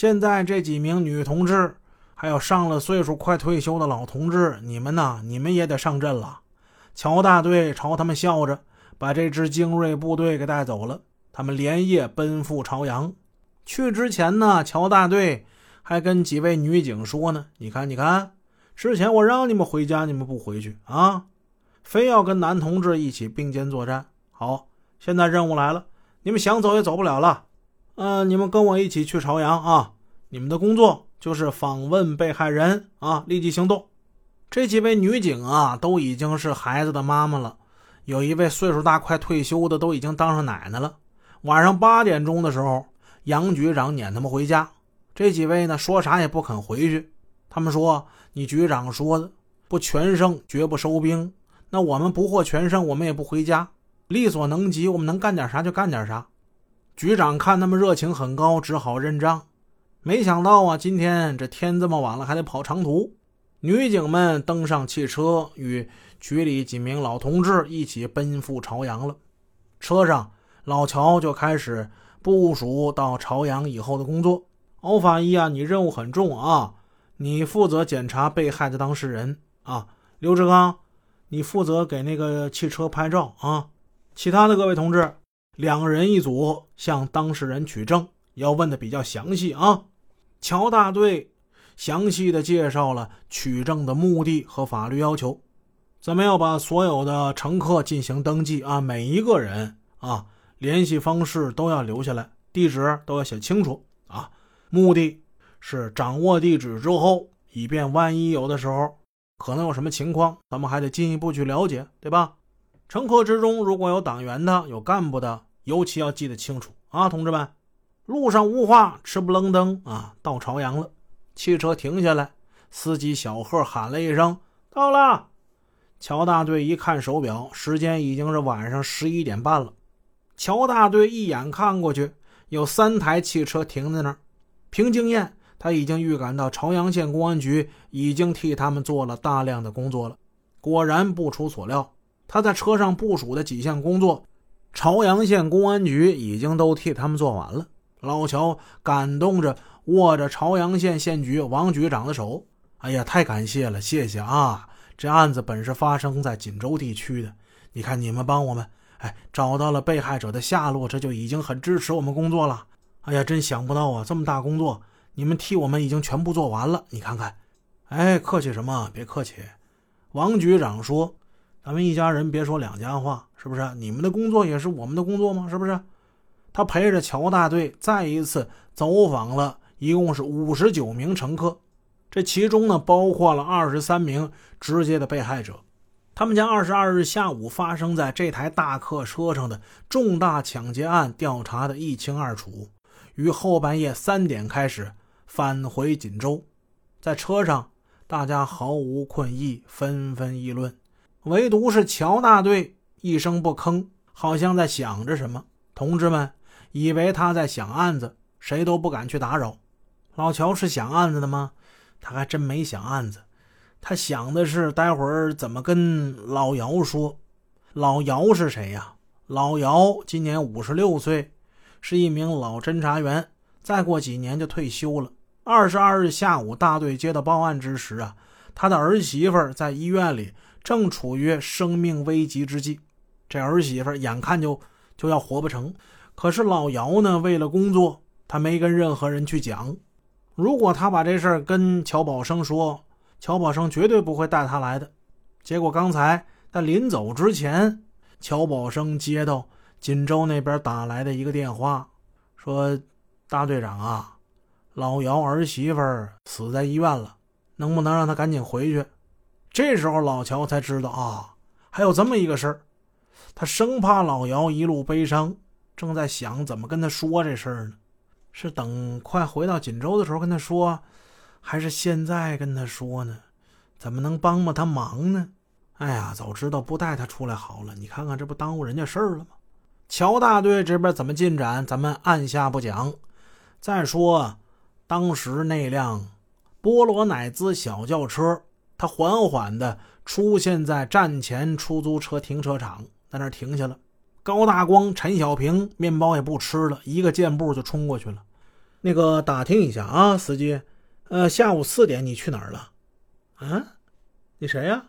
现在这几名女同志，还有上了岁数快退休的老同志，你们呢？你们也得上阵了。乔大队朝他们笑着，把这支精锐部队给带走了。他们连夜奔赴朝阳。去之前呢，乔大队还跟几位女警说呢：“你看，你看，之前我让你们回家，你们不回去啊，非要跟男同志一起并肩作战。好，现在任务来了，你们想走也走不了了。”嗯，你们跟我一起去朝阳啊！你们的工作就是访问被害人啊，立即行动。这几位女警啊，都已经是孩子的妈妈了，有一位岁数大，快退休的，都已经当上奶奶了。晚上八点钟的时候，杨局长撵他们回家。这几位呢，说啥也不肯回去。他们说：“你局长说的，不全胜绝不收兵。那我们不获全胜，我们也不回家，力所能及，我们能干点啥就干点啥。”局长看他们热情很高，只好认账。没想到啊，今天这天这么晚了，还得跑长途。女警们登上汽车，与局里几名老同志一起奔赴朝阳了。车上，老乔就开始部署到朝阳以后的工作。欧法医啊，你任务很重啊，你负责检查被害的当事人啊。刘志刚，你负责给那个汽车拍照啊。其他的各位同志。两人一组向当事人取证，要问的比较详细啊。乔大队详细的介绍了取证的目的和法律要求，咱们要把所有的乘客进行登记啊，每一个人啊联系方式都要留下来，地址都要写清楚啊。目的是掌握地址之后，以便万一有的时候可能有什么情况，咱们还得进一步去了解，对吧？乘客之中如果有党员的，有干部的。尤其要记得清楚啊，同志们！路上无话，吃不愣登啊！到朝阳了，汽车停下来，司机小贺喊了一声：“到了！”乔大队一看手表，时间已经是晚上十一点半了。乔大队一眼看过去，有三台汽车停在那儿。凭经验，他已经预感到朝阳县公安局已经替他们做了大量的工作了。果然不出所料，他在车上部署的几项工作。朝阳县公安局已经都替他们做完了。老乔感动着握着朝阳县县局王局长的手：“哎呀，太感谢了，谢谢啊！这案子本是发生在锦州地区的，你看你们帮我们，哎，找到了被害者的下落，这就已经很支持我们工作了。哎呀，真想不到啊，这么大工作，你们替我们已经全部做完了。你看看，哎，客气什么？别客气。”王局长说。咱们一家人别说两家话，是不是？你们的工作也是我们的工作吗？是不是？他陪着乔大队再一次走访了，一共是五十九名乘客，这其中呢包括了二十三名直接的被害者。他们将二十二日下午发生在这台大客车上的重大抢劫案调查的一清二楚，于后半夜三点开始返回锦州。在车上，大家毫无困意，纷纷议论。唯独是乔大队一声不吭，好像在想着什么。同志们以为他在想案子，谁都不敢去打扰。老乔是想案子的吗？他还真没想案子，他想的是待会儿怎么跟老姚说。老姚是谁呀？老姚今年五十六岁，是一名老侦查员，再过几年就退休了。二十二日下午，大队接到报案之时啊，他的儿媳妇在医院里。正处于生命危急之际，这儿媳妇眼看就就要活不成。可是老姚呢，为了工作，他没跟任何人去讲。如果他把这事儿跟乔宝生说，乔宝生绝对不会带他来的。结果刚才在临走之前，乔宝生接到锦州那边打来的一个电话，说：“大队长啊，老姚儿媳妇死在医院了，能不能让他赶紧回去？”这时候老乔才知道啊，还有这么一个事儿。他生怕老姚一路悲伤，正在想怎么跟他说这事儿呢。是等快回到锦州的时候跟他说，还是现在跟他说呢？怎么能帮帮他忙呢？哎呀，早知道不带他出来好了。你看看，这不耽误人家事儿了吗？乔大队这边怎么进展，咱们按下不讲。再说，当时那辆波罗乃兹小轿车。他缓缓地出现在站前出租车停车场，在那儿停下了。高大光、陈小平面包也不吃了，一个箭步就冲过去了。那个打听一下啊，司机，呃，下午四点你去哪儿了？啊，你谁呀？